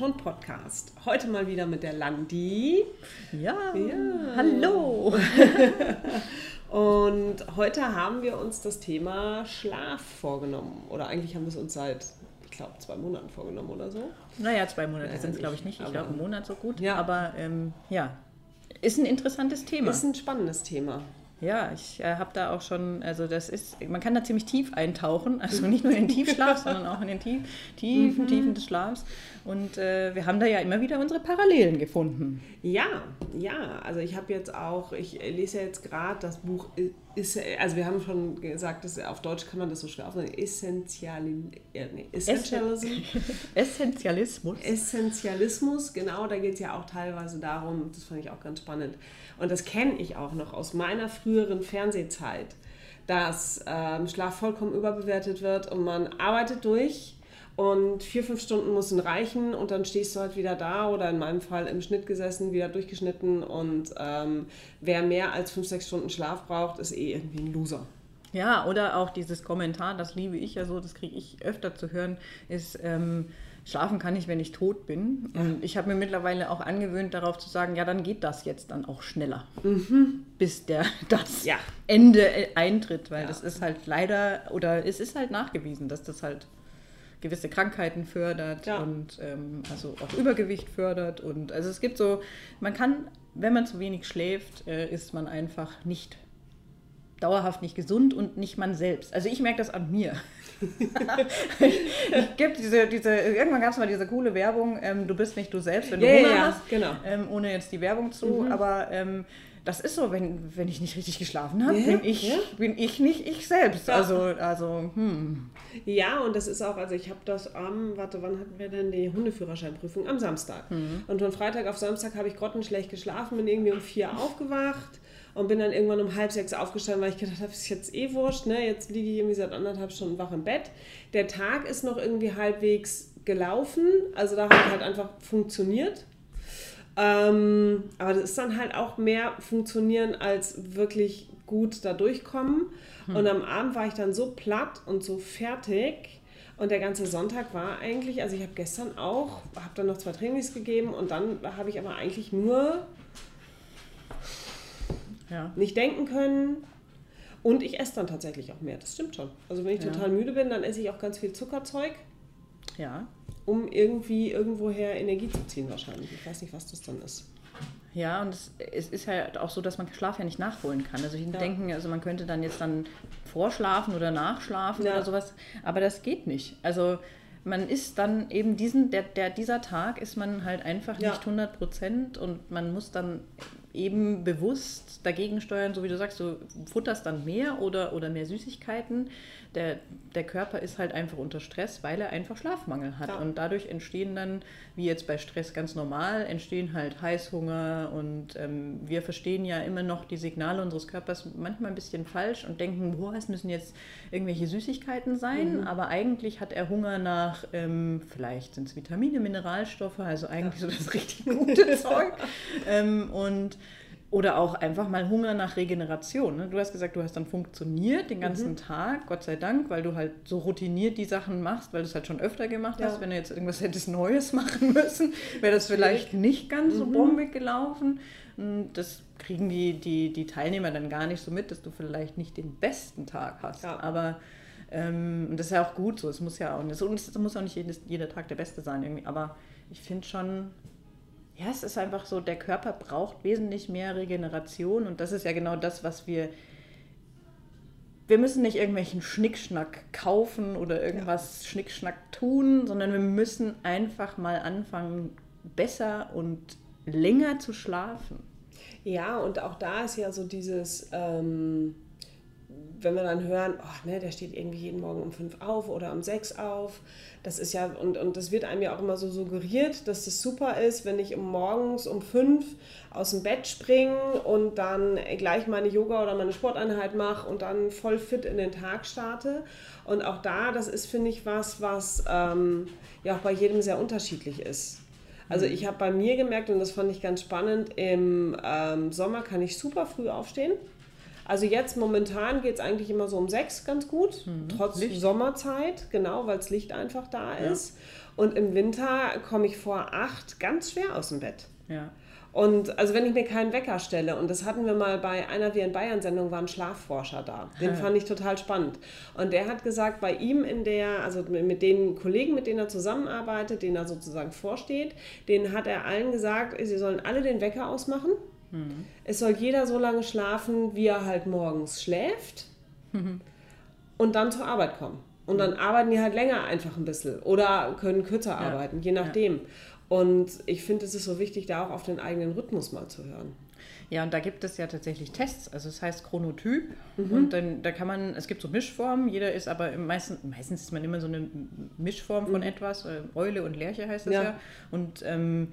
Hund Podcast. Heute mal wieder mit der Landi. Ja, ja. hallo. Und heute haben wir uns das Thema Schlaf vorgenommen. Oder eigentlich haben wir es uns seit, ich glaube, zwei Monaten vorgenommen oder so. Naja, zwei Monate sind es, glaube ich, nicht. Ich glaube, einen Monat so gut. Ja. Aber ähm, ja, ist ein interessantes Thema. Ist ein spannendes Thema. Ja, ich äh, habe da auch schon, also das ist, man kann da ziemlich tief eintauchen, also nicht nur in den Tiefschlaf, sondern auch in den tief, tiefen, mhm. Tiefen des Schlafs. Und äh, wir haben da ja immer wieder unsere Parallelen gefunden. Ja, ja, also ich habe jetzt auch, ich lese ja jetzt gerade das Buch, ist, also wir haben schon gesagt, dass auf Deutsch kann man das so schwer aufnehmen, Essentiali, äh, nee, Essentialism. Essentialismus. Essentialismus, genau, da geht es ja auch teilweise darum, das fand ich auch ganz spannend, und das kenne ich auch noch aus meiner früheren Fernsehzeit, dass ähm, Schlaf vollkommen überbewertet wird und man arbeitet durch und vier, fünf Stunden müssen reichen und dann stehst du halt wieder da oder in meinem Fall im Schnitt gesessen, wieder durchgeschnitten und ähm, wer mehr als fünf, sechs Stunden Schlaf braucht, ist eh irgendwie ein Loser. Ja, oder auch dieses Kommentar, das liebe ich ja so, das kriege ich öfter zu hören, ist, ähm, schlafen kann ich, wenn ich tot bin. Und ich habe mir mittlerweile auch angewöhnt, darauf zu sagen, ja, dann geht das jetzt dann auch schneller, mhm. bis der, das ja. Ende äh, eintritt, weil ja. das ist halt leider, oder es ist halt nachgewiesen, dass das halt gewisse Krankheiten fördert ja. und ähm, also auch Übergewicht fördert. Und also es gibt so, man kann, wenn man zu wenig schläft, äh, ist man einfach nicht dauerhaft nicht gesund und nicht man selbst. Also ich merke das an mir. ich gibt diese, diese, irgendwann gab es mal diese coole Werbung, ähm, du bist nicht du selbst, wenn du yeah, Hunger ja, hast, genau. ähm, ohne jetzt die Werbung zu, mhm. aber ähm, das ist so, wenn, wenn ich nicht richtig geschlafen habe, yeah, bin, ich, yeah. bin ich nicht ich selbst. Ja. Also, also, hm. Ja, und das ist auch, also ich habe das am, warte, wann hatten wir denn die Hundeführerscheinprüfung? Am Samstag. Mhm. Und von Freitag auf Samstag habe ich grottenschlecht geschlafen, bin irgendwie um vier aufgewacht und bin dann irgendwann um halb sechs aufgestanden, weil ich gedacht habe, ist jetzt eh wurscht, ne? jetzt liege ich irgendwie seit anderthalb Stunden wach im Bett. Der Tag ist noch irgendwie halbwegs gelaufen, also da hat halt einfach funktioniert. Ähm, aber das ist dann halt auch mehr funktionieren als wirklich gut da durchkommen. Hm. Und am Abend war ich dann so platt und so fertig. Und der ganze Sonntag war eigentlich, also ich habe gestern auch, habe dann noch zwei Trainings gegeben und dann habe ich aber eigentlich nur ja. nicht denken können. Und ich esse dann tatsächlich auch mehr, das stimmt schon. Also wenn ich ja. total müde bin, dann esse ich auch ganz viel Zuckerzeug. Ja. Um irgendwie irgendwoher Energie zu ziehen wahrscheinlich. Ich weiß nicht, was das dann ist. Ja, und es, es ist ja auch so, dass man Schlaf ja nicht nachholen kann. Also ich ja. denke, also man könnte dann jetzt dann vorschlafen oder nachschlafen ja. oder sowas, aber das geht nicht. Also man ist dann eben diesen, der, der, dieser Tag ist man halt einfach ja. nicht 100 Prozent und man muss dann eben bewusst dagegen steuern, so wie du sagst, du futterst dann mehr oder, oder mehr Süßigkeiten. Der, der Körper ist halt einfach unter Stress, weil er einfach Schlafmangel hat. Ja. Und dadurch entstehen dann, wie jetzt bei Stress ganz normal, entstehen halt Heißhunger und ähm, wir verstehen ja immer noch die Signale unseres Körpers manchmal ein bisschen falsch und denken, boah, es müssen jetzt irgendwelche Süßigkeiten sein, mhm. aber eigentlich hat er Hunger nach, ähm, vielleicht sind es Vitamine, Mineralstoffe, also eigentlich ja. so das richtig gute Zeug. Ähm, und oder auch einfach mal Hunger nach Regeneration. Ne? Du hast gesagt, du hast dann funktioniert den ganzen mhm. Tag, Gott sei Dank, weil du halt so routiniert die Sachen machst, weil du es halt schon öfter gemacht ja. hast. Wenn du jetzt irgendwas hättest Neues machen müssen, wäre das vielleicht nicht ganz so mhm. bombig gelaufen. Das kriegen die, die, die Teilnehmer dann gar nicht so mit, dass du vielleicht nicht den besten Tag hast. Ja. Aber ähm, das ist ja auch gut so. Es muss ja auch, es muss auch nicht jedes, jeder Tag der beste sein irgendwie. Aber ich finde schon, ja, es ist einfach so, der Körper braucht wesentlich mehr Regeneration und das ist ja genau das, was wir. Wir müssen nicht irgendwelchen Schnickschnack kaufen oder irgendwas ja. Schnickschnack tun, sondern wir müssen einfach mal anfangen, besser und länger zu schlafen. Ja, und auch da ist ja so dieses. Ähm wenn wir dann hören, oh, ne, der steht irgendwie jeden Morgen um fünf auf oder um sechs auf, das ist ja, und, und das wird einem ja auch immer so suggeriert, dass das super ist, wenn ich morgens um fünf aus dem Bett springe und dann gleich meine Yoga oder meine Sporteinheit mache und dann voll fit in den Tag starte. Und auch da, das ist, finde ich, was, was ähm, ja auch bei jedem sehr unterschiedlich ist. Also mhm. ich habe bei mir gemerkt, und das fand ich ganz spannend, im ähm, Sommer kann ich super früh aufstehen. Also jetzt momentan geht es eigentlich immer so um sechs ganz gut, mhm. trotz Licht. Sommerzeit, genau, weil das Licht einfach da ja. ist. Und im Winter komme ich vor acht ganz schwer aus dem Bett. Ja. Und also wenn ich mir keinen Wecker stelle, und das hatten wir mal bei einer Wir in Bayern-Sendung, war ein Schlafforscher da. Den fand ich total spannend. Und der hat gesagt, bei ihm in der, also mit den Kollegen, mit denen er zusammenarbeitet, denen er sozusagen vorsteht, denen hat er allen gesagt, sie sollen alle den Wecker ausmachen. Mhm. Es soll jeder so lange schlafen, wie er halt morgens schläft. Mhm. Und dann zur Arbeit kommen. Und dann arbeiten die halt länger einfach ein bisschen oder können kürzer ja. arbeiten, je nachdem. Ja. Und ich finde, es ist so wichtig, da auch auf den eigenen Rhythmus mal zu hören. Ja, und da gibt es ja tatsächlich Tests. Also es das heißt Chronotyp. Mhm. Und dann da kann man, es gibt so Mischformen, jeder ist aber meistens, meistens ist man immer so eine Mischform von mhm. etwas. Äh, Eule und Lerche heißt das ja. ja. Und ähm,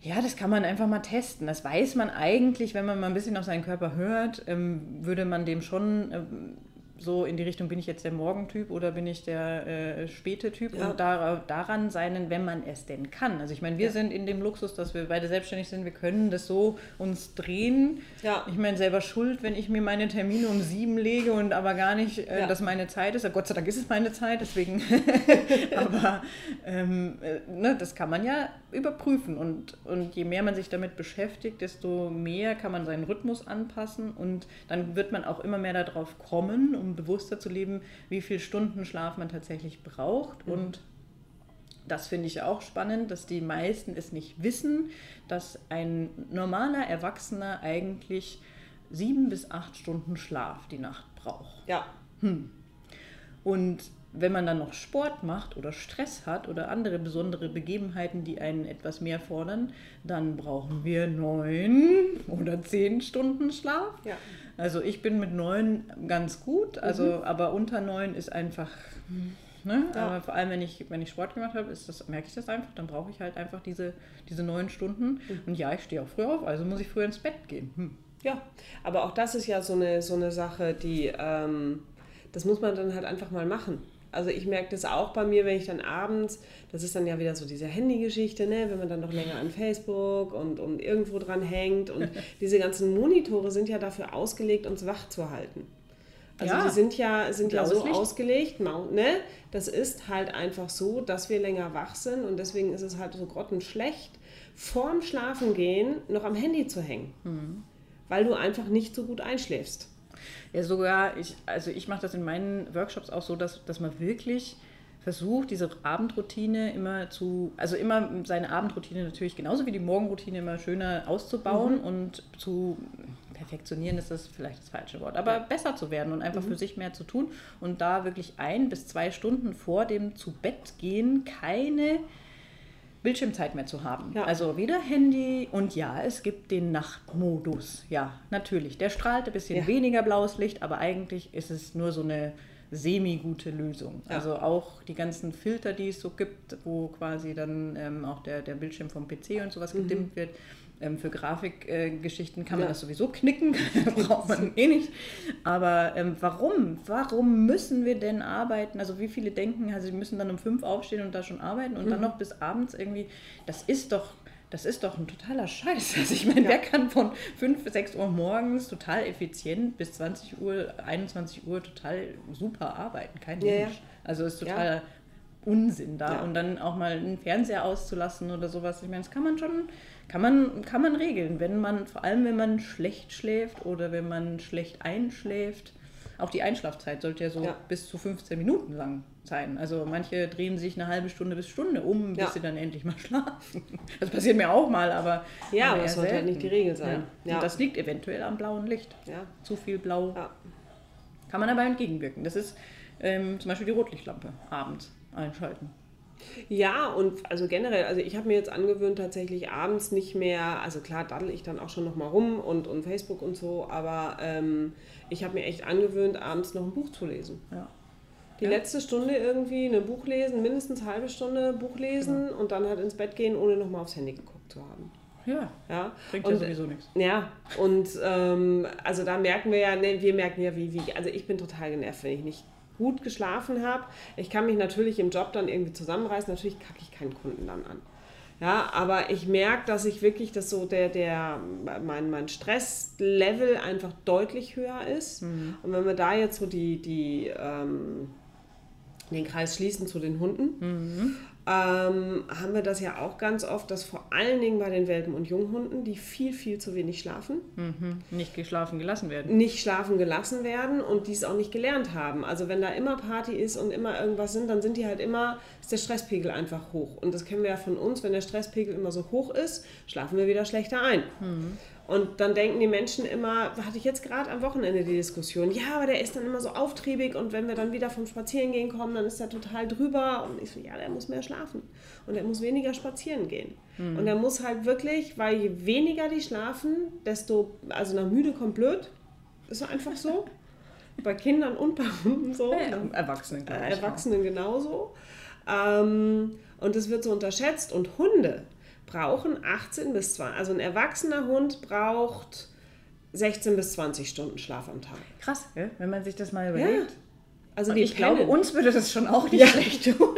ja, das kann man einfach mal testen. Das weiß man eigentlich, wenn man mal ein bisschen auf seinen Körper hört, ähm, würde man dem schon ähm, so in die Richtung, bin ich jetzt der Morgentyp oder bin ich der äh, späte Typ ja. und da, daran sein, wenn man es denn kann. Also ich meine, wir ja. sind in dem Luxus, dass wir beide selbstständig sind, wir können das so uns drehen. Ja. Ich meine, selber schuld, wenn ich mir meine Termine um sieben lege und aber gar nicht, äh, dass meine Zeit ist. Gott sei Dank ist es meine Zeit, deswegen. aber ähm, äh, ne, das kann man ja überprüfen und, und je mehr man sich damit beschäftigt, desto mehr kann man seinen Rhythmus anpassen und dann wird man auch immer mehr darauf kommen, um bewusster zu leben, wie viele Stunden Schlaf man tatsächlich braucht. Mhm. Und das finde ich auch spannend, dass die meisten es nicht wissen, dass ein normaler Erwachsener eigentlich sieben bis acht Stunden Schlaf die Nacht braucht. Ja. Hm. Und wenn man dann noch Sport macht oder Stress hat oder andere besondere Begebenheiten, die einen etwas mehr fordern, dann brauchen wir neun oder zehn Stunden Schlaf. Ja. Also ich bin mit neun ganz gut, also mhm. aber unter neun ist einfach. Ne? Ja. Aber vor allem, wenn ich, wenn ich Sport gemacht habe, ist das, merke ich das einfach. Dann brauche ich halt einfach diese, diese neun Stunden. Mhm. Und ja, ich stehe auch früh auf, also muss ich früher ins Bett gehen. Hm. Ja, aber auch das ist ja so eine, so eine Sache, die, ähm, das muss man dann halt einfach mal machen. Also ich merke das auch bei mir, wenn ich dann abends, das ist dann ja wieder so diese Handygeschichte, ne, wenn man dann noch länger an Facebook und, und irgendwo dran hängt und diese ganzen Monitore sind ja dafür ausgelegt, uns wach zu halten. Also ja. die sind ja, sind ja so ausgelegt, ne? Das ist halt einfach so, dass wir länger wach sind und deswegen ist es halt so grottenschlecht, vorm Schlafengehen noch am Handy zu hängen. Mhm. Weil du einfach nicht so gut einschläfst. Ja, sogar, ich, also ich mache das in meinen Workshops auch so, dass, dass man wirklich versucht, diese Abendroutine immer zu, also immer seine Abendroutine natürlich genauso wie die Morgenroutine immer schöner auszubauen mhm. und zu perfektionieren ist das vielleicht das falsche Wort, aber besser zu werden und einfach mhm. für sich mehr zu tun und da wirklich ein bis zwei Stunden vor dem zu Bett gehen keine Bildschirmzeit mehr zu haben. Ja. Also wieder Handy und ja, es gibt den Nachtmodus. Ja, natürlich. Der strahlt ein bisschen ja. weniger blaues Licht, aber eigentlich ist es nur so eine semi-gute Lösung. Ja. Also auch die ganzen Filter, die es so gibt, wo quasi dann ähm, auch der, der Bildschirm vom PC und sowas mhm. gedimmt wird, ähm, für Grafikgeschichten äh, kann man ja. das sowieso knicken, braucht man eh nicht. Aber ähm, warum? Warum müssen wir denn arbeiten? Also wie viele denken, also sie müssen dann um fünf aufstehen und da schon arbeiten und mhm. dann noch bis abends irgendwie, das ist doch das ist doch ein totaler Scheiß. Also ich meine, ja. wer kann von 5 bis 6 Uhr morgens total effizient bis 20 Uhr, 21 Uhr total super arbeiten? Kein ja, Mensch. Also ist total ja. Unsinn da. Und dann auch mal einen Fernseher auszulassen oder sowas. Ich meine, das kann man schon kann man, kann man regeln, wenn man, vor allem wenn man schlecht schläft oder wenn man schlecht einschläft. Auch die Einschlafzeit sollte ja so ja. bis zu 15 Minuten lang sein. Also manche drehen sich eine halbe Stunde bis Stunde um, bis ja. sie dann endlich mal schlafen. Das passiert mir auch mal, aber. Ja, aber das sollte halt nicht die Regel sein. Ja. Und das liegt eventuell am blauen Licht. Ja. Zu viel Blau. Kann man aber entgegenwirken. Das ist ähm, zum Beispiel die Rotlichtlampe abends einschalten. Ja, und also generell, also ich habe mir jetzt angewöhnt, tatsächlich abends nicht mehr, also klar daddel ich dann auch schon noch mal rum und, und Facebook und so, aber ähm, ich habe mir echt angewöhnt, abends noch ein Buch zu lesen. Ja. Die ja. letzte Stunde irgendwie ein Buch lesen, mindestens eine halbe Stunde Buch lesen genau. und dann halt ins Bett gehen, ohne noch mal aufs Handy geguckt zu haben. Ja, ja. bringt und, ja sowieso nichts. Ja, und ähm, also da merken wir ja, ne, wir merken ja, wie, wie, also ich bin total genervt, wenn ich nicht gut geschlafen habe. Ich kann mich natürlich im Job dann irgendwie zusammenreißen. Natürlich kacke ich keinen Kunden dann an. Ja, aber ich merke, dass ich wirklich, dass so der, der, mein, mein Stresslevel einfach deutlich höher ist. Mhm. Und wenn wir da jetzt so die, die ähm, den Kreis schließen zu den Hunden, mhm ähm, haben wir das ja auch ganz oft, dass vor allen Dingen bei den Welpen- und Junghunden, die viel, viel zu wenig schlafen. Mhm. Nicht geschlafen gelassen werden. Nicht schlafen gelassen werden und die es auch nicht gelernt haben. Also wenn da immer Party ist und immer irgendwas sind, dann sind die halt immer, ist der Stresspegel einfach hoch. Und das kennen wir ja von uns, wenn der Stresspegel immer so hoch ist, schlafen wir wieder schlechter ein. Mhm. Und dann denken die Menschen immer, hatte ich jetzt gerade am Wochenende die Diskussion, ja, aber der ist dann immer so auftriebig und wenn wir dann wieder vom Spazierengehen kommen, dann ist er total drüber. Und ich so, ja, der muss mehr schlafen und er muss weniger spazieren gehen. Mhm. Und er muss halt wirklich, weil je weniger die schlafen, desto, also nach müde kommt blöd, ist einfach so. bei Kindern und bei Hunden so. Ja, Erwachsenen, äh, Erwachsenen genauso. Ähm, und das wird so unterschätzt. Und Hunde, brauchen 18 bis 20, also ein erwachsener Hund braucht 16 bis 20 Stunden Schlaf am Tag. Krass, wenn man sich das mal überlegt. Ja. Also ich pennen. glaube, uns würde das schon auch nicht ja. schlecht tun.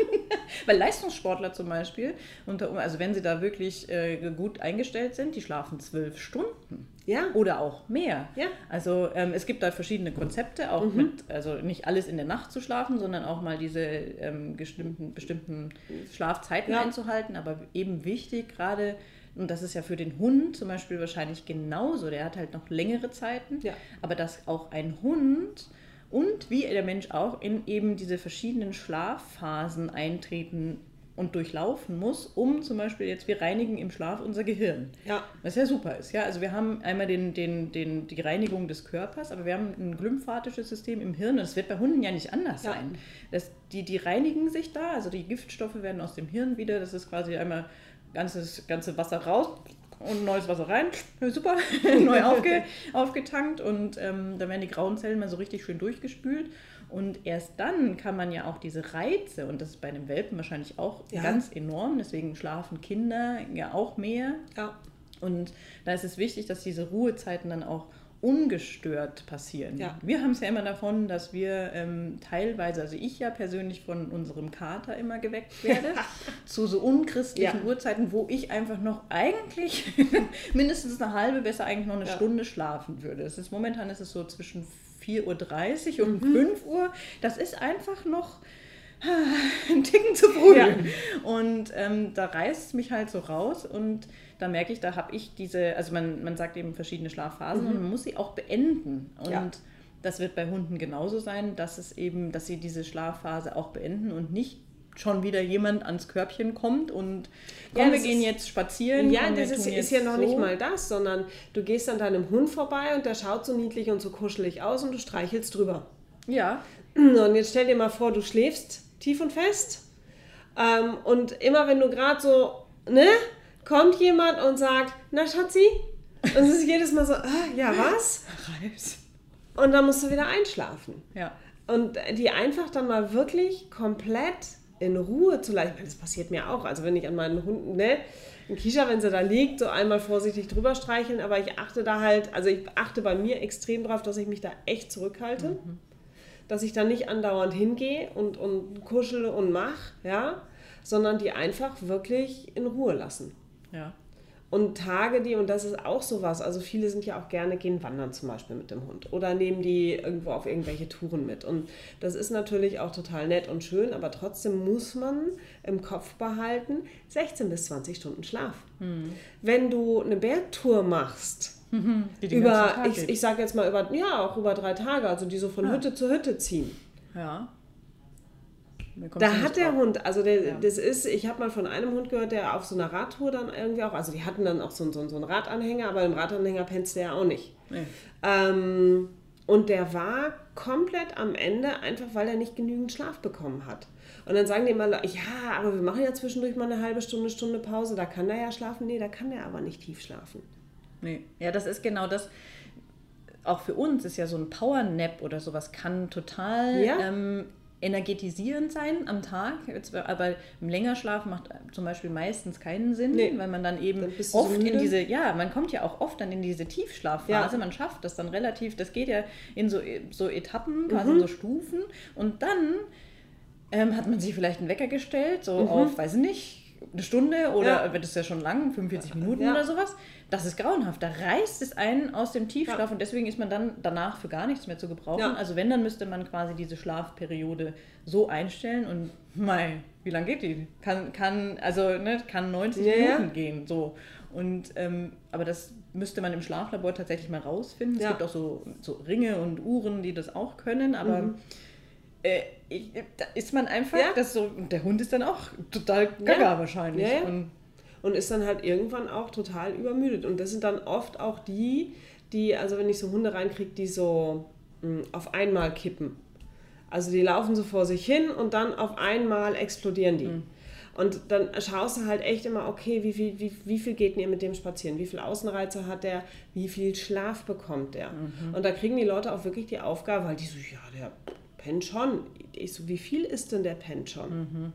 Weil Leistungssportler zum Beispiel, unter, also wenn sie da wirklich äh, gut eingestellt sind, die schlafen zwölf Stunden. Ja. Oder auch mehr. Ja. Also ähm, es gibt da verschiedene Konzepte, auch mhm. mit, also nicht alles in der Nacht zu schlafen, sondern auch mal diese ähm, bestimmten, bestimmten Schlafzeiten ja. einzuhalten. Aber eben wichtig, gerade und das ist ja für den Hund zum Beispiel wahrscheinlich genauso. Der hat halt noch längere Zeiten. Ja. Aber dass auch ein Hund und wie der Mensch auch in eben diese verschiedenen Schlafphasen eintreten und durchlaufen muss, um zum Beispiel jetzt, wir reinigen im Schlaf unser Gehirn. Ja. Was ja super ist. Ja? Also wir haben einmal den, den, den, die Reinigung des Körpers, aber wir haben ein glymphatisches System im Hirn und das wird bei Hunden ja nicht anders ja. sein. Das, die, die reinigen sich da, also die Giftstoffe werden aus dem Hirn wieder, das ist quasi einmal ganzes ganze Wasser raus, und neues Wasser rein. Super, neu aufge, aufgetankt und ähm, dann werden die grauen Zellen mal so richtig schön durchgespült. Und erst dann kann man ja auch diese Reize, und das ist bei einem Welpen wahrscheinlich auch ja. ganz enorm, deswegen schlafen Kinder ja auch mehr. Ja. Und da ist es wichtig, dass diese Ruhezeiten dann auch ungestört passieren. Ja. Wir haben es ja immer davon, dass wir ähm, teilweise, also ich ja persönlich von unserem Kater immer geweckt werde, zu so unchristlichen ja. Uhrzeiten, wo ich einfach noch eigentlich mindestens eine halbe, besser eigentlich noch eine ja. Stunde schlafen würde. Es ist, momentan ist es so zwischen 4.30 Uhr und mhm. 5 Uhr. Das ist einfach noch ein Ticken zu früh. Und ähm, da reißt es mich halt so raus und da merke ich, da habe ich diese, also man, man sagt eben verschiedene Schlafphasen mhm. und man muss sie auch beenden. Und ja. das wird bei Hunden genauso sein, dass es eben, dass sie diese Schlafphase auch beenden und nicht schon wieder jemand ans Körbchen kommt und komm, ja, wir gehen jetzt spazieren. Ja, das ist, ist, ja noch so. nicht mal das, sondern du gehst an deinem Hund vorbei und der schaut so niedlich und so kuschelig aus und du streichelst drüber. Ja. Und jetzt stell dir mal vor, du schläfst tief und fest ähm, und immer wenn du gerade so, ne, kommt jemand und sagt, na Schatzi? Und es ist jedes Mal so, ah, ja was? Reis. Und dann musst du wieder einschlafen. Ja. Und die einfach dann mal wirklich komplett in Ruhe zu lassen. Das passiert mir auch. Also wenn ich an meinen Hunden, ne, in Kisha, wenn sie da liegt, so einmal vorsichtig drüber streicheln, aber ich achte da halt, also ich achte bei mir extrem drauf, dass ich mich da echt zurückhalte. Mhm. Dass ich da nicht andauernd hingehe und, und kuschel und mach, ja, sondern die einfach wirklich in Ruhe lassen. Ja. Und Tage, die, und das ist auch sowas, also viele sind ja auch gerne, gehen wandern zum Beispiel mit dem Hund oder nehmen die irgendwo auf irgendwelche Touren mit. Und das ist natürlich auch total nett und schön, aber trotzdem muss man im Kopf behalten, 16 bis 20 Stunden Schlaf. Mhm. Wenn du eine Bergtour machst, über, ich, ich sage jetzt mal über, ja, auch über drei Tage, also die so von ja. Hütte zu Hütte ziehen. Ja. Da hat der drauf. Hund, also der, ja. das ist, ich habe mal von einem Hund gehört, der auf so einer Radtour dann irgendwie auch, also die hatten dann auch so, so, so einen Radanhänger, aber im Radanhänger pennst du ja auch nicht. Nee. Ähm, und der war komplett am Ende, einfach weil er nicht genügend Schlaf bekommen hat. Und dann sagen die immer, ja, aber wir machen ja zwischendurch mal eine halbe Stunde, Stunde Pause, da kann der ja schlafen. Nee, da kann der aber nicht tief schlafen. Nee, ja, das ist genau das. Auch für uns ist ja so ein Powernap oder sowas kann total ja. ähm, energetisierend sein am Tag, aber im Längerschlaf macht zum Beispiel meistens keinen Sinn, nee. weil man dann eben dann oft so in diese, ja, man kommt ja auch oft dann in diese Tiefschlafphase, ja. man schafft das dann relativ, das geht ja in so, so Etappen, quasi mhm. so Stufen und dann ähm, hat man sich vielleicht einen Wecker gestellt, so mhm. auf, weiß ich nicht, eine Stunde oder ja. wird es ja schon lang, 45 Minuten ja. oder sowas. Das ist grauenhaft. Da reißt es einen aus dem Tiefschlaf ja. und deswegen ist man dann danach für gar nichts mehr zu gebrauchen. Also wenn, dann müsste man quasi diese Schlafperiode so einstellen und mei, wie lange geht die? Kann, kann, also, ne, kann 90 Minuten gehen. So. Und, ähm, aber das müsste man im Schlaflabor tatsächlich mal rausfinden. Es gibt auch so, so Ringe und Uhren, die das auch können, aber mhm. Äh, ist man einfach, ja. das so, der Hund ist dann auch total gaga ja. wahrscheinlich. Ja, und, und ist dann halt irgendwann auch total übermüdet. Und das sind dann oft auch die, die, also wenn ich so Hunde reinkriege, die so mh, hm, auf einmal kippen. Also die laufen so vor sich hin und dann auf einmal explodieren die. Mhm. Und dann schaust du halt echt immer, okay, wie viel, wie, wie viel geht denn ihr mit dem spazieren? Wie viel Außenreize hat der? Wie viel Schlaf bekommt der? Mhm. Und da kriegen die Leute auch wirklich die Aufgabe, weil die so, ja, der pennt schon. Ich so, wie viel ist denn der pennt schon? Mhm.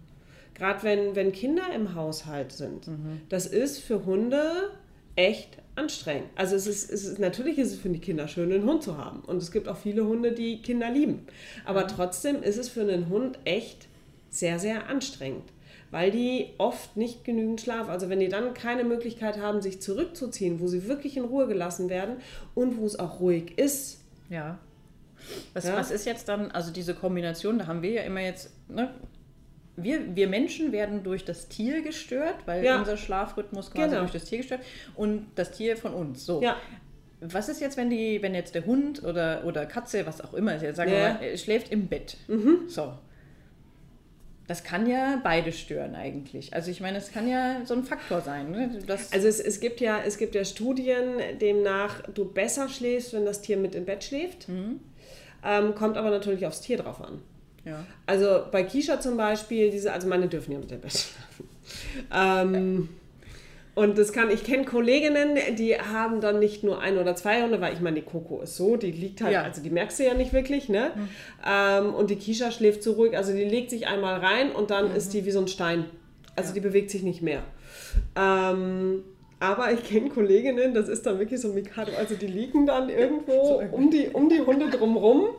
Gerade wenn, wenn Kinder im Haushalt sind. Mhm. Das ist für Hunde echt anstrengend. Also es ist, es ist natürlich ist es für die Kinder schön, einen Hund zu haben. Und es gibt auch viele Hunde, die Kinder lieben. Aber trotzdem ist es für einen Hund echt sehr, sehr anstrengend weil die oft nicht genügend Schlaf, also wenn die dann keine Möglichkeit haben, sich zurückzuziehen, wo sie wirklich in Ruhe gelassen werden und wo es auch ruhig ist. Ja. Was, ja. was ist jetzt dann, also diese Kombination, da haben wir ja immer jetzt, ne, wir, wir Menschen werden durch das Tier gestört, weil ja. unser Schlafrhythmus quasi genau. durch das Tier gestört und das Tier von uns. So. Ja. Was ist jetzt, wenn die, wenn jetzt der Hund oder, oder Katze, was auch immer, sagen ja. wir mal, schläft im Bett. Mhm. So das kann ja beide stören eigentlich. Also ich meine, es kann ja so ein Faktor sein. Ne? also es, es, gibt ja, es gibt ja Studien, demnach du besser schläfst, wenn das Tier mit im Bett schläft. Mhm. Ähm, kommt aber natürlich aufs Tier drauf an. Ja. Also bei Kisha zum Beispiel, diese, also meine dürfen ja mit dem Bett schlafen. Ähm, und das kann, ich kenne Kolleginnen, die haben dann nicht nur ein oder zwei Hunde, weil ich meine, die Coco ist so, die liegt halt, ja. also die merkst du ja nicht wirklich, ne? Mhm. Ähm, und die Kisha schläft so ruhig, also die legt sich einmal rein und dann mhm. ist die wie so ein Stein. Also ja. die bewegt sich nicht mehr. Ähm, aber ich kenne Kolleginnen, das ist dann wirklich so Mikado, also die liegen dann irgendwo um die, um die Hunde drumrum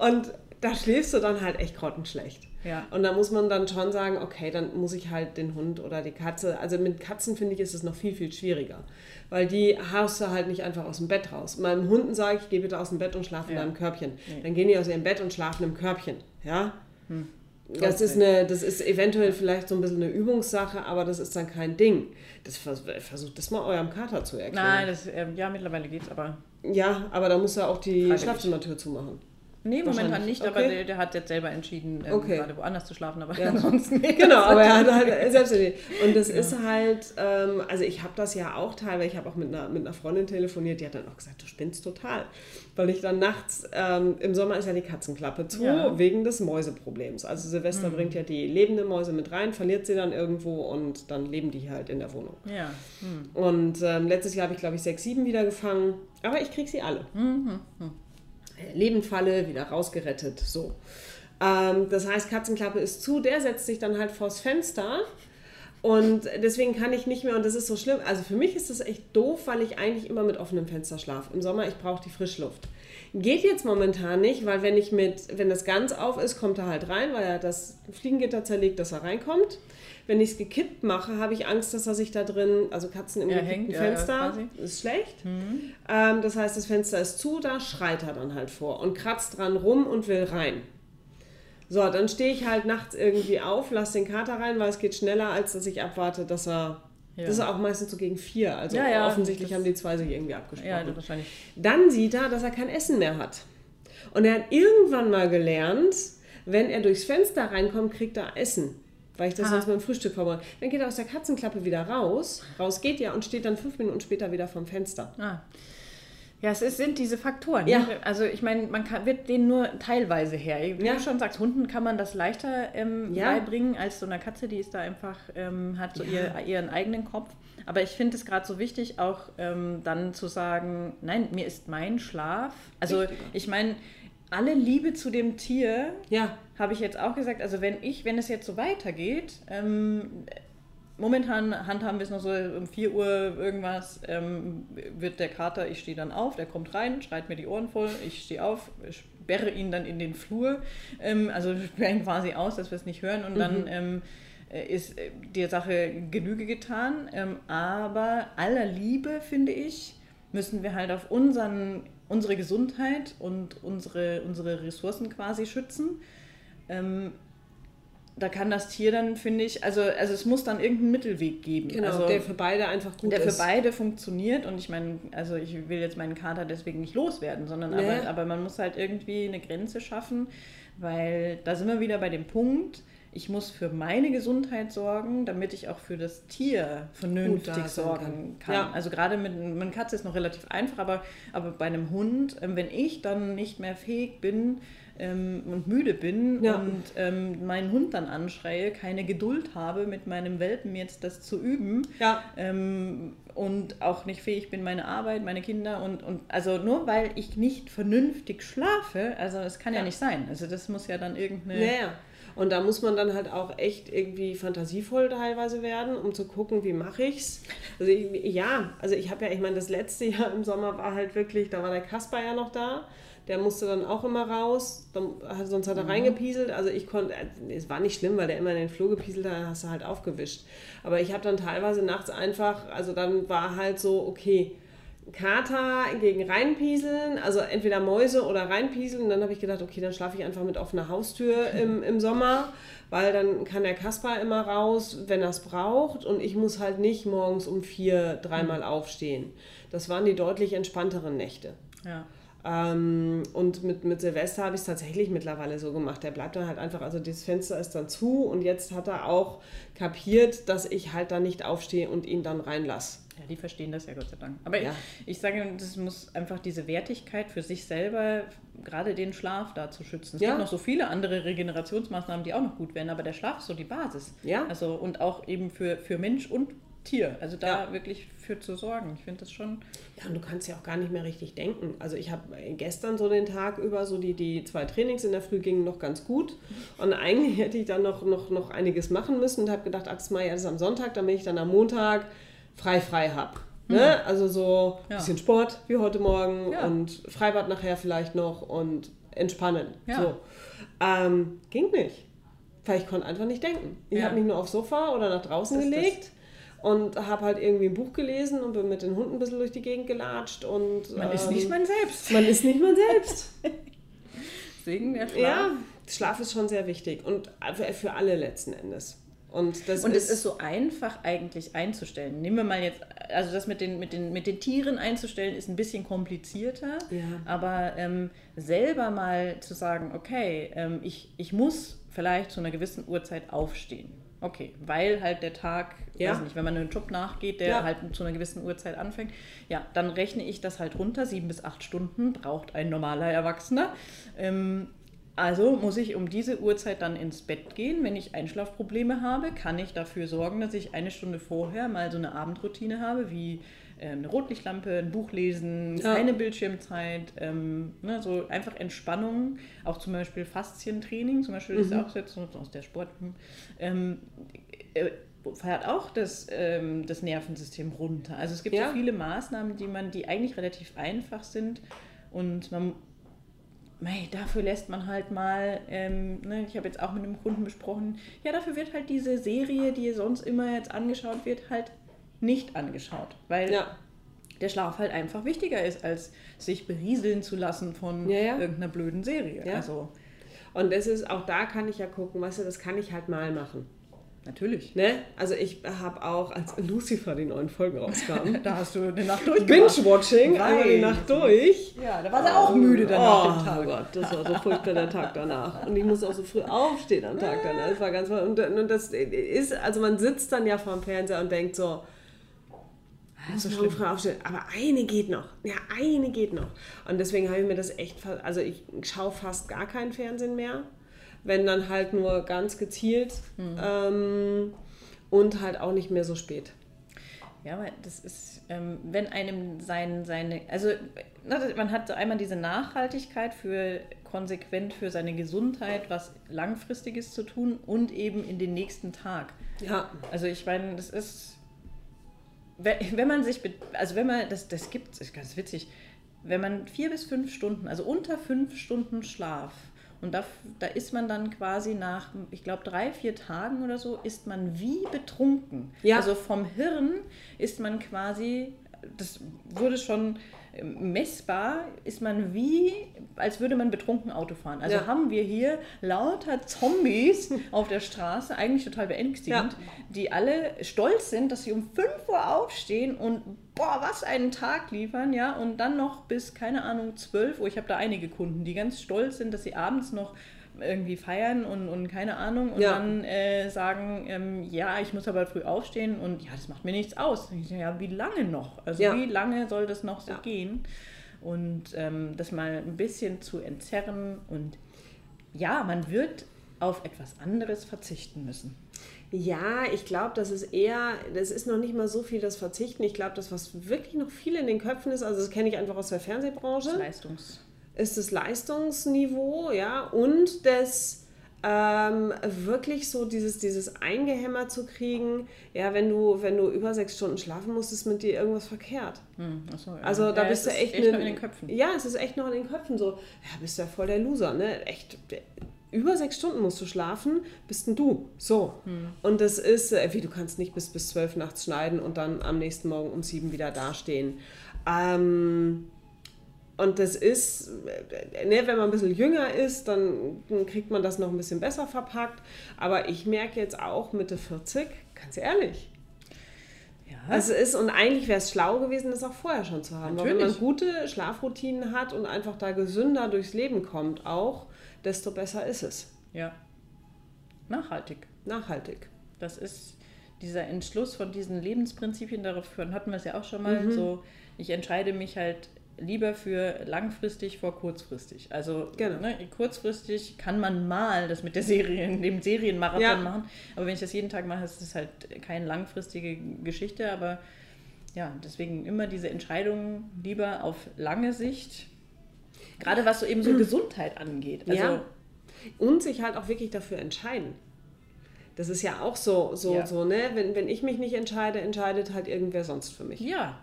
und da schläfst du dann halt echt grottenschlecht. Ja. Und da muss man dann schon sagen, okay, dann muss ich halt den Hund oder die Katze, also mit Katzen finde ich, ist es noch viel, viel schwieriger. Weil die haust du halt nicht einfach aus dem Bett raus. Meinem Hunden sage ich, geh bitte aus dem Bett und schlaf in deinem Körbchen. Nee. Dann gehen die aus ihrem Bett und schlafen im Körbchen. Ja? Hm. Das ist, eine, das ist eventuell vielleicht so ein bisschen eine Übungssache, aber das ist dann kein Ding. Das versucht das mal eurem Kater zu erklären. Nein, das, äh, ja, mittlerweile geht's, aber. Ja, aber da muss er auch die Schlafzimmertür zumachen. Nee, momentan nicht, okay. aber der, der, hat jetzt selber entschieden, ähm, okay. gerade woanders zu schlafen, aber ja. ansonsten nicht. Genau, aber er hat halt selbst Und das ja. ist halt, ähm, also ich habe das ja auch teilweise, ich habe auch mit einer, mit einer Freundin telefoniert, die hat dann auch gesagt, du spinnst total. Weil ich dann nachts, ähm, im Sommer ist ja die Katzenklappe zu, ja. wegen des Mäuseproblems. Also Silvester mhm. bringt ja die lebenden Mäuse mit rein, verliert sie dann irgendwo und dann leben die halt in der Wohnung. Ja. Mhm. Und ähm, letztes Jahr habe ich, glaube ich, sechs, sieben wieder gefangen, aber ich kriege sie alle. Mhm. Lebendfalle, wieder rausgerettet. So. Ähm, das heißt, Katzenklappe ist zu, der setzt sich dann halt vors Fenster. Und deswegen kann ich nicht mehr, und das ist so schlimm. Also für mich ist das echt doof, weil ich eigentlich immer mit offenem Fenster schlafe. Im Sommer, ich brauche die Frischluft. Geht jetzt momentan nicht, weil wenn ich mit, wenn das ganz auf ist, kommt er halt rein, weil er das Fliegengitter zerlegt, dass er reinkommt. Wenn ich es gekippt mache, habe ich Angst, dass er sich da drin, also Katzen im ja, gekippten Fenster, ja, ist schlecht. Mhm. Ähm, das heißt, das Fenster ist zu, da schreit er dann halt vor und kratzt dran rum und will rein. So, dann stehe ich halt nachts irgendwie auf, lasse den Kater rein, weil es geht schneller, als dass ich abwarte, dass er ja. Das ist auch meistens so gegen vier. Also ja, ja, offensichtlich haben die zwei sich irgendwie abgesprochen. Ja, wahrscheinlich. Dann sieht er, dass er kein Essen mehr hat. Und er hat irgendwann mal gelernt, wenn er durchs Fenster reinkommt, kriegt er Essen weil ich das Aha. sonst beim Frühstück verbrauche. Dann geht er aus der Katzenklappe wieder raus, raus geht ja und steht dann fünf Minuten später wieder vom Fenster. Ah. Ja, es ist, sind diese Faktoren. Ja. Ne? Also ich meine, man kann, wird denen nur teilweise her. Wie ja. du schon sagst, Hunden kann man das leichter ähm, ja. beibringen als so einer Katze, die ist da einfach, ähm, hat so ihr, ihren eigenen Kopf. Aber ich finde es gerade so wichtig, auch ähm, dann zu sagen, nein, mir ist mein Schlaf. Also Richtiger. ich meine, alle Liebe zu dem Tier, ja. Habe ich jetzt auch gesagt. Also wenn ich, wenn es jetzt so weitergeht, ähm, momentan handhaben wir es noch so um 4 Uhr irgendwas, ähm, wird der Kater, ich stehe dann auf, der kommt rein, schreit mir die Ohren voll, ich stehe auf, sperre ihn dann in den Flur, ähm, also sperre ihn quasi aus, dass wir es nicht hören und mhm. dann ähm, äh, ist äh, der Sache Genüge getan. Ähm, aber aller Liebe, finde ich, müssen wir halt auf unseren, unsere Gesundheit und unsere, unsere Ressourcen quasi schützen. Ähm, da kann das Tier dann, finde ich, also, also es muss dann irgendeinen Mittelweg geben. Genau, also, der für beide einfach gut der ist. für beide funktioniert und ich meine, also ich will jetzt meinen Kater deswegen nicht loswerden, sondern Nee. aber, aber man muss halt irgendwie eine Grenze schaffen, weil da sind wir wieder bei dem Punkt, ich muss für meine Gesundheit sorgen, damit ich auch für das Tier vernünftig sorgen kann. kann. Ja. Also gerade mit, einer Katze ist noch relativ einfach, aber, aber bei einem Hund, ähm, wenn ich dann nicht mehr fähig bin ähm, und müde bin Ja. und ähm, meinen Hund dann anschreie, keine Geduld habe, mit meinem Welpen jetzt das zu üben, Ja, ähm, und auch nicht fähig bin, meine Arbeit, meine Kinder und, und also nur weil ich nicht vernünftig schlafe, also das kann ja, Ja. nicht sein. Also das muss ja dann irgendeine. Und da muss man dann halt auch echt irgendwie fantasievoll teilweise werden, um zu gucken, wie mache ich's. Also ich, ja, also ich habe ja, ich meine, das letzte Jahr im Sommer war halt wirklich, da war der Kasper ja noch da. Der musste dann auch immer raus, dann, sonst hat er reingepieselt. Also ich konnte, äh, es war nicht schlimm, weil der immer in den Flur gepieselt hat, dann hast du halt aufgewischt. Aber ich habe dann teilweise nachts einfach, also dann war halt so, okay, Kater gegen reinpieseln, also entweder Mäuse oder reinpieseln. Und dann habe ich gedacht, okay, dann schlafe ich einfach mit offener Haustür im, im Sommer, weil dann kann der Kasper immer raus, wenn er es braucht. Und ich muss halt nicht morgens um vier dreimal aufstehen. Das waren die deutlich entspannteren Nächte. Ja. Ähm, und mit, mit Silvester habe ich es tatsächlich mittlerweile so gemacht. Der bleibt dann halt einfach, also das Fenster ist dann zu und jetzt hat er auch kapiert, dass ich halt dann nicht aufstehe und ihn dann reinlasse. Ja, die verstehen das ja Gott sei Dank. Aber Ja. ich sage, das muss einfach diese Wertigkeit für sich selber, gerade den Schlaf da zu schützen. Es Ja. gibt noch so viele andere Regenerationsmaßnahmen, die auch noch gut wären, aber der Schlaf ist so die Basis. Ja. Also und auch eben für, für Mensch und Tier. Also da Ja. wirklich für zu sorgen. Ich finde das schon. Ja, und du kannst ja auch gar nicht mehr richtig denken. Also ich habe gestern so den Tag über, so die, die zwei Trainings in der Früh gingen noch ganz gut. Und eigentlich hätte ich dann noch, noch, noch einiges machen müssen und habe gedacht, ach, das mache ich alles am Sonntag, damit ich dann am Montag frei frei habe. Ne? Also so ein Ja. bisschen Sport wie heute Morgen Ja. und Freibad nachher vielleicht noch und entspannen. Ja. So. Ähm, ging nicht. Weil ich konnte einfach nicht denken. Ich habe mich nur aufs Sofa oder nach draußen Das ist gelegt und habe halt irgendwie ein Buch gelesen und bin mit den Hunden ein bisschen durch die Gegend gelatscht und Man ist ähm, nicht man selbst. man ist nicht man selbst. Deswegen der Schlaf. ja, Schlaf ist schon sehr wichtig und für alle letzten Endes. Und das Und ist, es ist so einfach eigentlich einzustellen. Nehmen wir mal jetzt, also das mit den, mit den, mit den Tieren einzustellen, ist ein bisschen komplizierter. Ja. Aber ähm, selber mal zu sagen, okay, ähm, ich, ich muss vielleicht zu einer gewissen Uhrzeit aufstehen. Okay, weil halt der Tag, Ja. weiß nicht, wenn man einem Job nachgeht, der Ja. halt zu einer gewissen Uhrzeit anfängt, ja, dann rechne ich das halt runter. Sieben bis acht Stunden braucht ein normaler Erwachsener. Ähm, also muss ich um diese Uhrzeit dann ins Bett gehen. Wenn ich Einschlafprobleme habe, kann ich dafür sorgen, dass ich eine Stunde vorher mal so eine Abendroutine habe, wie ähm, eine Rotlichtlampe, ein Buch lesen, Ja. keine Bildschirmzeit, ähm, ne, so einfach Entspannung, auch zum Beispiel Faszientraining, zum Beispiel das ist auch jetzt so aus der Sport, ähm, äh, fährt auch das, ähm, das Nervensystem runter. Also es gibt Ja. so viele Maßnahmen, die man, die eigentlich relativ einfach sind und man Mei, dafür lässt man halt mal, ähm, ne, ich habe jetzt auch mit einem Kunden besprochen, ja, dafür wird halt diese Serie, die sonst immer jetzt angeschaut wird, halt nicht angeschaut. Weil ja. der Schlaf halt einfach wichtiger ist, als sich berieseln zu lassen von Ja, ja. irgendeiner blöden Serie. Ja. Also, Und das ist, auch da kann ich ja gucken, weißt du, das kann ich halt mal machen. Natürlich. Ne? Also ich habe auch, als Lucifer die neuen Folgen rauskamen, Da hast du eine Nacht durchgemacht. Binge-Watching, einmal die Nacht durch. Ja, da war sie auch müde dann nach dem Oh Tag. Gott, das war so furchtbar der Tag danach. Und ich musste auch so früh aufstehen am Tag danach. Das war ganz und, und das ist, also man sitzt dann ja vorm Fernseher und denkt so, so so früh aufstehen. Aber eine geht noch. Ja, eine geht noch. Und deswegen habe ich mir das echt, also ich schaue fast gar keinen Fernsehen mehr. Wenn dann halt nur ganz gezielt ähm, und halt auch nicht mehr so spät. Ja, aber das ist, ähm, wenn einem sein, seine, also das- man hat so einmal diese Nachhaltigkeit für konsequent für seine Gesundheit, was langfristiges zu tun und eben in den nächsten Tag. Ja, Also ich meine, das ist, wenn man sich, also wenn man, das, das gibt es, ist ganz witzig, wenn man vier bis fünf Stunden, also unter fünf Stunden Schlaf Und da, da ist man dann quasi nach, ich glaube, drei, vier Tagen oder so, ist man wie betrunken. Ja. Also vom Hirn ist man quasi, das wurde schon messbar ist man wie, als würde man betrunken Auto fahren. Also ja. haben wir hier lauter Zombies auf der Straße, eigentlich total beängstigend, ja. die alle stolz sind, dass sie um 5 Uhr aufstehen und boah, was einen Tag liefern, ja, und dann noch bis, keine Ahnung, 12 Uhr. Ich habe da einige Kunden, die ganz stolz sind, dass sie abends noch irgendwie feiern und, und keine Ahnung und ja. dann äh, sagen, ähm, ja, ich muss aber früh aufstehen und ja, das macht mir nichts aus. Ich ja, wie lange noch? Also ja. wie lange soll das noch so ja. gehen? Und ähm, das mal ein bisschen zu entzerren und ja, man wird auf etwas anderes verzichten müssen. Ja, ich glaube, das ist eher, das ist noch nicht mal so viel das Verzichten. Ich glaube, das, was wirklich noch viel in den Köpfen ist, also das kenne ich einfach aus der Fernsehbranche. Das Leistungs ist das Leistungsniveau, ja, und das ähm, wirklich so dieses, dieses eingehämmert zu kriegen, ja, wenn du, wenn du über sechs Stunden schlafen musst, ist mit dir irgendwas verkehrt. Hm, so, ja. Also da ja, bist du echt, echt ne, noch in den Köpfen. Ja, es ist echt noch in den Köpfen so, ja, bist du ja voll der Loser, ne? Echt, über sechs Stunden musst du schlafen, bist denn du. So. Hm. Und das ist, äh, wie du kannst nicht bis, bis zwölf nachts schneiden und dann am nächsten Morgen um sieben wieder dastehen. Ähm, und das ist, ne, wenn man ein bisschen jünger ist, dann, kriegt man das noch ein bisschen besser verpackt. Aber ich merke jetzt auch Mitte 40, ganz ehrlich. Also ist, und eigentlich wäre es schlau gewesen, das auch vorher schon zu haben. Natürlich. Weil wenn man gute Schlafroutinen hat und einfach da gesünder durchs Leben kommt, auch, desto besser ist es. Ja. Nachhaltig. Nachhaltig. Das ist dieser Entschluss von diesen Lebensprinzipien, davon hatten wir es ja auch schon mal, mhm. so, ich entscheide mich halt lieber für langfristig vor kurzfristig. Also genau. ne, kurzfristig kann man mal das mit der Serie, dem Serienmarathon ja. machen, aber wenn ich das jeden Tag mache, ist es halt keine langfristige Geschichte, aber ja, deswegen immer diese Entscheidungen lieber auf lange Sicht, gerade was so eben so Gesundheit angeht. Also, ja. Und sich halt auch wirklich dafür entscheiden. Das ist ja auch so, so, ja. so, ne? Wenn, wenn ich mich nicht entscheide, entscheidet halt irgendwer sonst für mich. Ja,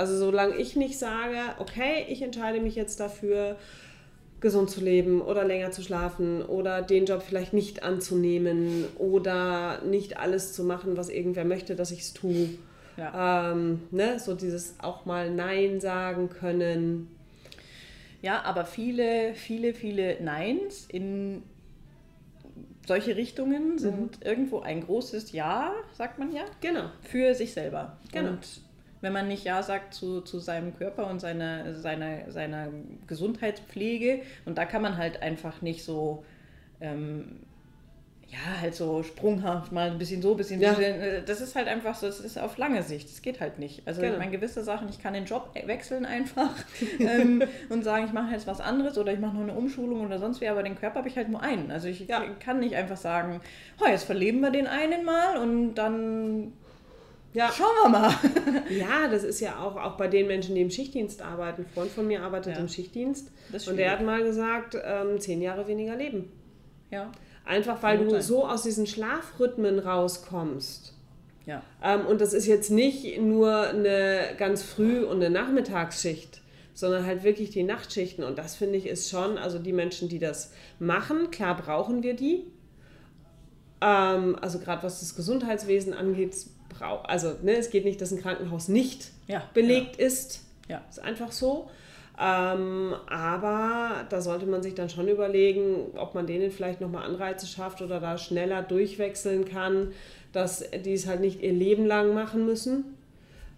also solange ich nicht sage, okay, ich entscheide mich jetzt dafür, gesund zu leben oder länger zu schlafen oder den Job vielleicht nicht anzunehmen oder nicht alles zu machen, was irgendwer möchte, dass ich es tue. Ja. Ähm, ne? So dieses auch mal Nein sagen können. Ja, aber viele, viele, viele Neins in solche Richtungen sind mhm. irgendwo ein großes Ja, sagt man ja. Genau. Für sich selber. Genau. Und wenn man nicht Ja sagt zu, zu seinem Körper und seiner, seiner, seiner Gesundheitspflege. Und da kann man halt einfach nicht so, ähm, ja, halt so sprunghaft mal ein bisschen so, ein bisschen, ja. bisschen. Äh, das ist halt einfach so, das ist auf lange Sicht. Das geht halt nicht. Also genau. ich meine, gewisse Sachen, ich kann den Job wechseln einfach ähm, und sagen, ich mache jetzt was anderes oder ich mache noch eine Umschulung oder sonst wie, aber den Körper habe ich halt nur einen. Also ich ja. kann nicht einfach sagen, oh, jetzt verleben wir den einen mal und dann ja. Schauen wir mal. ja, das ist ja auch, auch bei den Menschen, die im Schichtdienst arbeiten. Ein Freund von mir arbeitet ja. im Schichtdienst und der hat mal gesagt, ähm, zehn Jahre weniger leben. Ja. Einfach weil du so aus diesen Schlafrhythmen rauskommst. Ja. Ähm, und das ist jetzt nicht nur eine ganz früh und eine Nachmittagsschicht, sondern halt wirklich die Nachtschichten. Und das finde ich ist schon, also die Menschen, die das machen, klar brauchen wir die. Ähm, also gerade was das Gesundheitswesen angeht, braucht. Also ne, es geht nicht, dass ein Krankenhaus nicht ja, belegt ja. ist. Ja. Ist einfach so. Ähm, aber da sollte man sich dann schon überlegen, ob man denen vielleicht nochmal Anreize schafft oder da schneller durchwechseln kann, dass die es halt nicht ihr Leben lang machen müssen.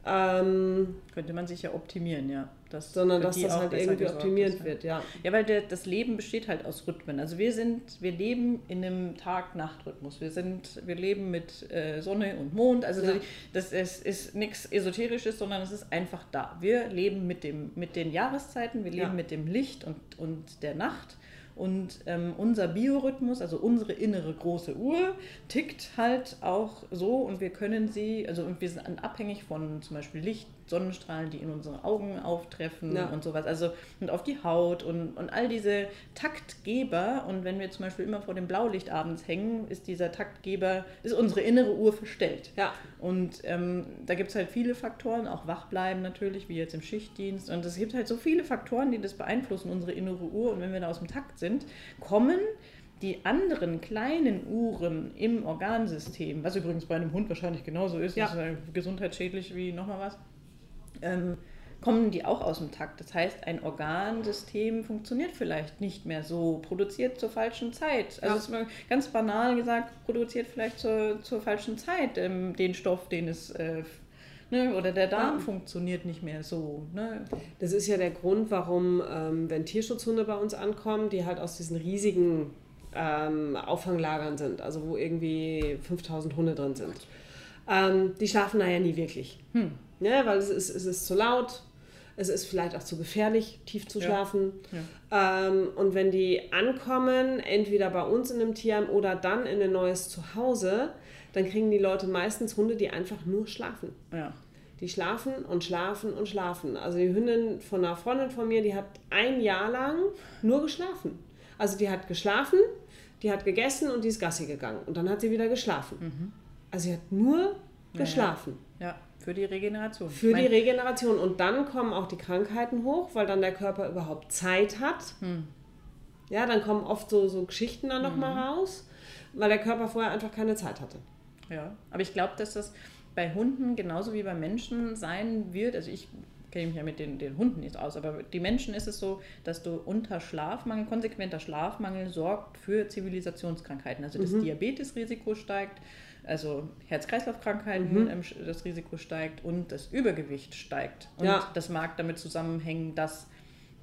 Ähm, Könnte man sich ja optimieren, ja. Das sondern dass das halt irgendwie optimiert wird, ja. Ja, weil der, das Leben besteht halt aus Rhythmen. Also wir sind, wir leben in einem Tag-Nacht-Rhythmus. Wir sind, wir leben mit äh, Sonne und Mond. Also ja. das ist, ist nichts Esoterisches, sondern es ist einfach da. Wir leben mit, dem, mit den Jahreszeiten, wir leben ja. mit dem Licht und, und der Nacht. Und ähm, unser Biorhythmus, also unsere innere große Uhr, tickt halt auch so und wir können sie, also wir sind abhängig von zum Beispiel Licht, Sonnenstrahlen, die in unsere Augen auftreffen ja. und sowas. Also und auf die Haut und, und all diese Taktgeber. Und wenn wir zum Beispiel immer vor dem Blaulicht abends hängen, ist dieser Taktgeber, ist unsere innere Uhr verstellt. Ja. Und ähm, da gibt es halt viele Faktoren, auch Wachbleiben natürlich, wie jetzt im Schichtdienst. Und es gibt halt so viele Faktoren, die das beeinflussen, unsere innere Uhr. Und wenn wir da aus dem Takt sind, kommen die anderen kleinen Uhren im Organsystem, was übrigens bei einem Hund wahrscheinlich genauso ist, ja. ist gesundheitsschädlich wie nochmal was, ähm, kommen die auch aus dem Takt. Das heißt, ein Organsystem funktioniert vielleicht nicht mehr so, produziert zur falschen Zeit. Also ja. ganz banal gesagt, produziert vielleicht zur, zur falschen Zeit ähm, den Stoff, den es äh, Ne, oder der Darm ja. funktioniert nicht mehr so. Ne? Das ist ja der Grund, warum, ähm, wenn Tierschutzhunde bei uns ankommen, die halt aus diesen riesigen ähm, Auffanglagern sind, also wo irgendwie 5000 Hunde drin sind. Ähm, die schlafen da ja nie wirklich. Hm. Ja, weil es ist, es ist zu laut, es ist vielleicht auch zu gefährlich, tief zu schlafen. Ja. Ja. Ähm, und wenn die ankommen, entweder bei uns in einem Tierheim oder dann in ein neues Zuhause, dann kriegen die Leute meistens Hunde, die einfach nur schlafen. Ja. Die schlafen und schlafen und schlafen. Also die Hündin von einer Freundin von mir, die hat ein Jahr lang nur geschlafen. Also die hat geschlafen, die hat gegessen und die ist Gassi gegangen. Und dann hat sie wieder geschlafen. Mhm. Also sie hat nur geschlafen. Ja, ja. Für die Regeneration. Für die Regeneration. Und dann kommen auch die Krankheiten hoch, weil dann der Körper überhaupt Zeit hat. Hm. Ja, dann kommen oft so, so Geschichten dann nochmal mhm. raus, weil der Körper vorher einfach keine Zeit hatte. Ja, aber ich glaube, dass das bei Hunden genauso wie bei Menschen sein wird. Also ich kenne mich ja mit den, den Hunden nicht aus, aber die Menschen ist es so, dass du unter Schlafmangel, konsequenter Schlafmangel sorgt für Zivilisationskrankheiten. Also das mhm. Diabetesrisiko steigt, also Herz-Kreislauf-Krankheiten, mhm. das Risiko steigt und das Übergewicht steigt. Und ja. das mag damit zusammenhängen, dass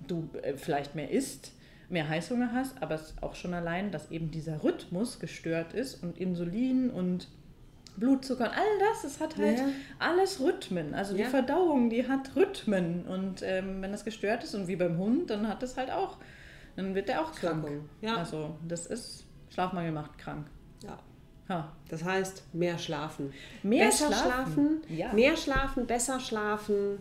du äh, vielleicht mehr isst, mehr Heißhunger hast, aber es auch schon allein, dass eben dieser Rhythmus gestört ist und Insulin und Blutzucker und all das, es hat halt ja. alles Rhythmen. Also die Verdauung, die hat Rhythmen. Und ähm, wenn das gestört ist und wie beim Hund, dann hat es halt auch, dann wird der auch krank. Ja. Also das ist, Schlafmangel macht krank. Ja. Ha. Das heißt, mehr schlafen. Mehr besser schlafen, schlafen ja. mehr schlafen, besser schlafen.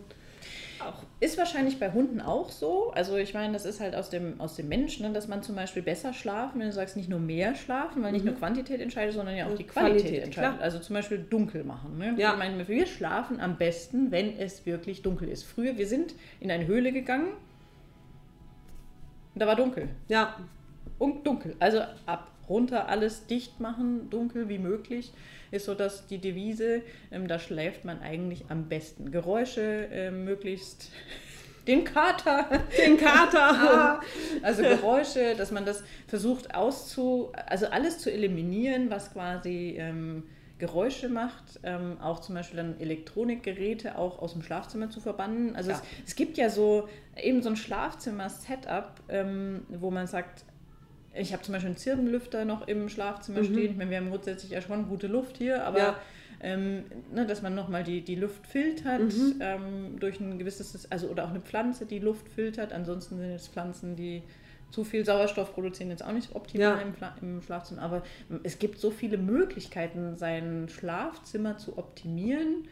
Auch. Ist wahrscheinlich bei Hunden auch so. Also ich meine, das ist halt aus dem, aus dem Menschen, ne, dass man zum Beispiel besser schlafen, wenn du sagst, nicht nur mehr schlafen, weil nicht mhm. nur Quantität entscheidet, sondern ja auch die Qualität, Qualität entscheidet. Klar. Also zum Beispiel dunkel machen. Ne? Ja. Ich meine, wir schlafen am besten, wenn es wirklich dunkel ist. Früher, wir sind in eine Höhle gegangen und da war dunkel. Ja. Und dunkel. Also ab runter alles dicht machen, dunkel wie möglich, ist so dass die Devise, ähm, da schläft man eigentlich am besten. Geräusche äh, möglichst den Kater. Den Kater. ah, also Geräusche, dass man das versucht auszu, also alles zu eliminieren, was quasi ähm, Geräusche macht, ähm, auch zum Beispiel dann Elektronikgeräte auch aus dem Schlafzimmer zu verbannen. Also ja. es, es, gibt ja so eben so ein Schlafzimmer-Setup, ähm, wo man sagt, ich habe zum Beispiel einen Zirbenlüfter noch im Schlafzimmer mhm. stehen. Ich meine, wir haben grundsätzlich ja schon gute Luft hier, aber ja. ähm, ne, dass man nochmal die, die Luft filtert mhm. ähm, durch ein gewisses, also oder auch eine Pflanze, die Luft filtert. Ansonsten sind es Pflanzen, die zu viel Sauerstoff produzieren, jetzt auch nicht optimal ja. im, im, Schlafzimmer. Aber es gibt so viele Möglichkeiten, sein Schlafzimmer zu optimieren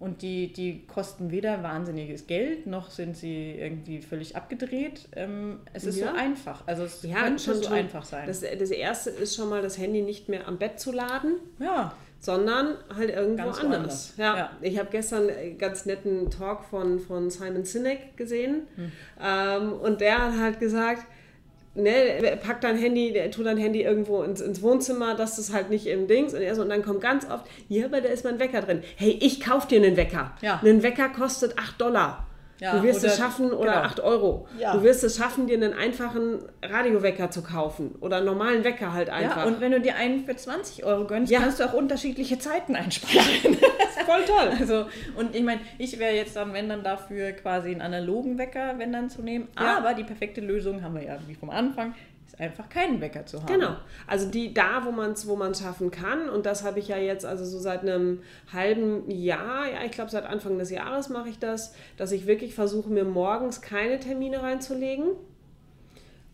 und die, die kosten weder wahnsinniges Geld, noch sind sie irgendwie völlig abgedreht. Ähm, es ist ja. so einfach. Also es ja, könnte schon, so einfach sein. Das, das erste ist schon mal, das Handy nicht mehr am Bett zu laden. Ja. Sondern halt irgendwo ganz anders. Ja. ja. Ich habe gestern einen ganz netten Talk von, von Simon Sinek gesehen. Hm. Ähm, und der hat halt gesagt, ne, pack dein Handy, tu dein Handy irgendwo ins, ins Wohnzimmer, dass das halt nicht im Dings und er so, und dann kommt ganz oft, ja, aber da ist mein Wecker drin. Hey, ich kauf dir einen Wecker. Ja. Ein Wecker kostet 8 Dollar. Ja, du wirst oder, es schaffen, oder genau. 8 Euro. Ja. Du wirst es schaffen, dir einen einfachen Radiowecker zu kaufen. Oder einen normalen Wecker halt einfach. Ja, und wenn du dir einen für 20 Euro gönnst, ja. kannst du auch unterschiedliche Zeiten einsparen. Voll toll. Also, und ich meine, ich wäre jetzt dann, wenn dann dafür quasi einen analogen Wecker, wenn dann zu nehmen. Aber die perfekte Lösung haben wir ja wie vom Anfang einfach keinen Wecker zu haben. Genau. Also die da, wo man es wo schaffen kann. Und das habe ich ja jetzt also so seit einem halben Jahr, ja, ich glaube seit Anfang des Jahres mache ich das, dass ich wirklich versuche, mir morgens keine Termine reinzulegen.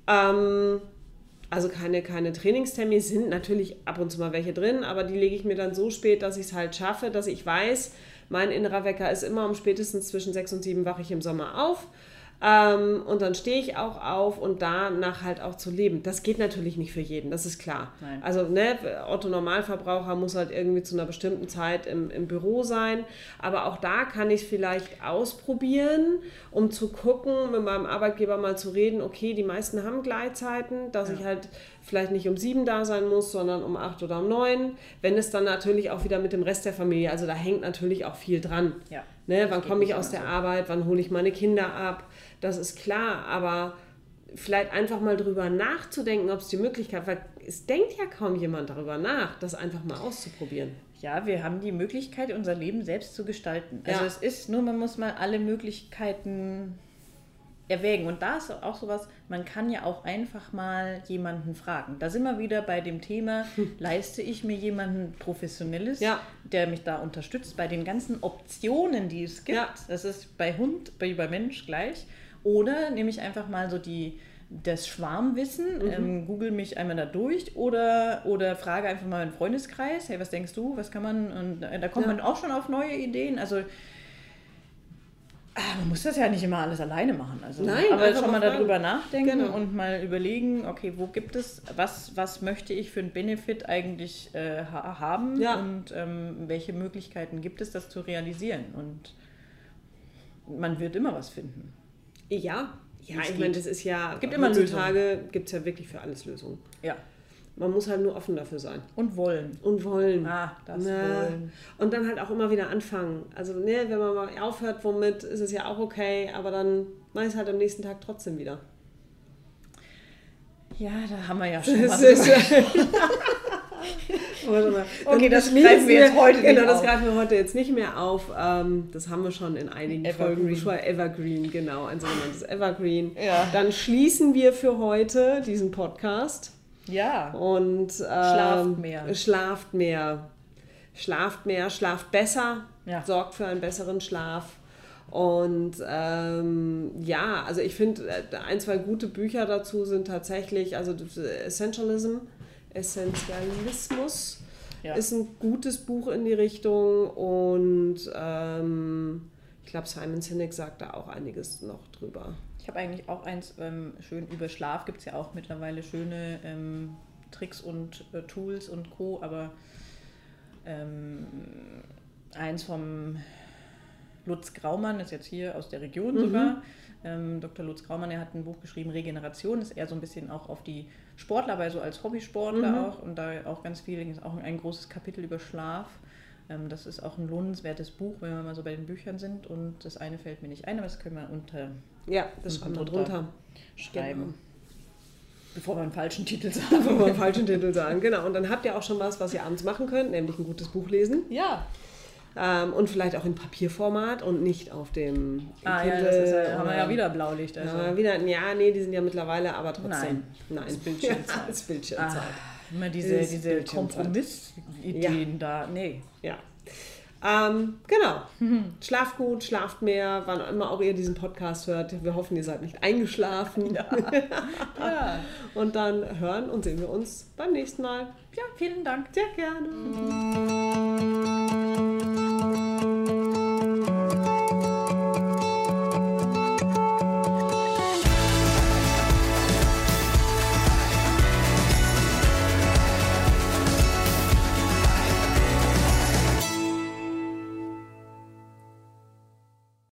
Ähm, also keine, keine Trainingstermine sind natürlich ab und zu mal welche drin, aber die lege ich mir dann so spät, dass ich es halt schaffe, dass ich weiß, Mein innerer Wecker ist immer um spätestens zwischen sechs und sieben wache ich im Sommer auf. Ähm, und dann stehe ich auch auf und danach halt auch zu leben. Das geht natürlich nicht für jeden, das ist klar. Nein. Also ne, Otto Normalverbraucher muss halt irgendwie zu einer bestimmten Zeit im, im Büro sein. Aber auch da kann ich es vielleicht ausprobieren, um zu gucken, mit meinem Arbeitgeber mal zu reden, okay, die meisten haben Gleitzeiten, dass ja. ich halt vielleicht nicht um sieben da sein muss, sondern um acht oder um neun. Wenn es dann natürlich auch wieder mit dem Rest der Familie, also da hängt natürlich auch viel dran. Ja. Ne, wann komme ich aus der so. Arbeit, wann hole ich meine Kinder ab? das ist klar, aber vielleicht einfach mal drüber nachzudenken, ob es die Möglichkeit, weil es denkt ja kaum jemand darüber nach, das einfach mal auszuprobieren. Ja, wir haben die Möglichkeit, unser Leben selbst zu gestalten. Also ja. es ist nur, man muss mal alle Möglichkeiten erwägen. Und da ist auch sowas, man kann ja auch einfach mal jemanden fragen. Da sind wir wieder bei dem Thema, leiste ich mir jemanden Professionelles, ja. der mich da unterstützt, bei den ganzen Optionen, die es gibt. Ja. Das ist bei Hund, bei, bei Mensch gleich. Oder nehme ich einfach mal so die, das Schwarmwissen, mhm. ähm, google mich einmal da durch oder, oder frage einfach mal einen Freundeskreis, hey, was denkst du, was kann man, und äh, da kommt ja. man auch schon auf neue Ideen. Also man muss das ja nicht immer alles alleine machen. Also, Nein, aber schon mal darüber nachdenken genau. und mal überlegen, okay, wo gibt es, was, was möchte ich für einen Benefit eigentlich äh, haben ja. und ähm, welche Möglichkeiten gibt es, das zu realisieren. Und man wird immer was finden. Ja, ja, ich meine, das ist ja, gibt immer heutzutage gibt es ja wirklich für alles Lösungen. Ja. Man muss halt nur offen dafür sein. Und wollen. Und wollen. Ah, das Na. wollen. Und dann halt auch immer wieder anfangen. Also, ne, wenn man mal aufhört womit, ist es ja auch okay, aber dann mache ich es halt am nächsten Tag trotzdem wieder. Ja, da haben wir ja schon was. okay, das greifen wir jetzt heute Genau, das greifen wir heute jetzt nicht mehr auf. Ähm, das haben wir schon in einigen Evergreen. Folgen. Evergreen, genau, ein sogenanntes Evergreen. Ja. Dann schließen wir für heute diesen Podcast. Ja. Und ähm, schlaft mehr. Schlaft mehr. Schlaft mehr, schlaft besser, ja. sorgt für einen besseren Schlaf. Und ähm, ja, also ich finde, äh, ein, zwei gute Bücher dazu sind tatsächlich, also Essentialism Essentialismus ja. ist ein gutes Buch in die Richtung und ähm, ich glaube, Simon Sinek sagt da auch einiges noch drüber. Ich habe eigentlich auch eins ähm, schön über Schlaf, gibt es ja auch mittlerweile schöne ähm, Tricks und äh, Tools und Co., aber ähm, eins vom Lutz Graumann ist jetzt hier aus der Region mhm. sogar. Ähm, Dr. Lutz Graumann, er hat ein Buch geschrieben, Regeneration, ist eher so ein bisschen auch auf die Sportler, aber so als Hobbysportler mhm. auch und da auch ganz viel, ist auch ein großes Kapitel über Schlaf. Ähm, das ist auch ein lohnenswertes Buch, wenn wir mal so bei den Büchern sind und das eine fällt mir nicht ein, aber das können wir unter ja, das schreiben wir drunter schreiben. Genau. Bevor wir einen falschen Titel sagen. Bevor wir einen falschen Titel sagen, genau. Und dann habt ihr auch schon was, was ihr abends machen könnt, nämlich ein gutes Buch lesen. Ja. Ähm, und vielleicht auch in Papierformat und nicht auf dem ah, Kindle. Ja, das ist ja, haben wir ja wieder Blaulicht. Also. Ja, wieder, ja, nee, die sind ja mittlerweile, aber trotzdem. Nein, Nein. Das Bildschirmzeit. Ja, das Bildschirmzeit. Ah, immer diese, diese Kompromissideen ja. da. Nee. Ja. Ähm, genau. Mhm. Schlaft gut, schlaft mehr, wann immer auch ihr diesen Podcast hört. Wir hoffen, ihr seid nicht eingeschlafen. Ja. ja. Und dann hören und sehen wir uns beim nächsten Mal. Ja, vielen Dank. Sehr gerne.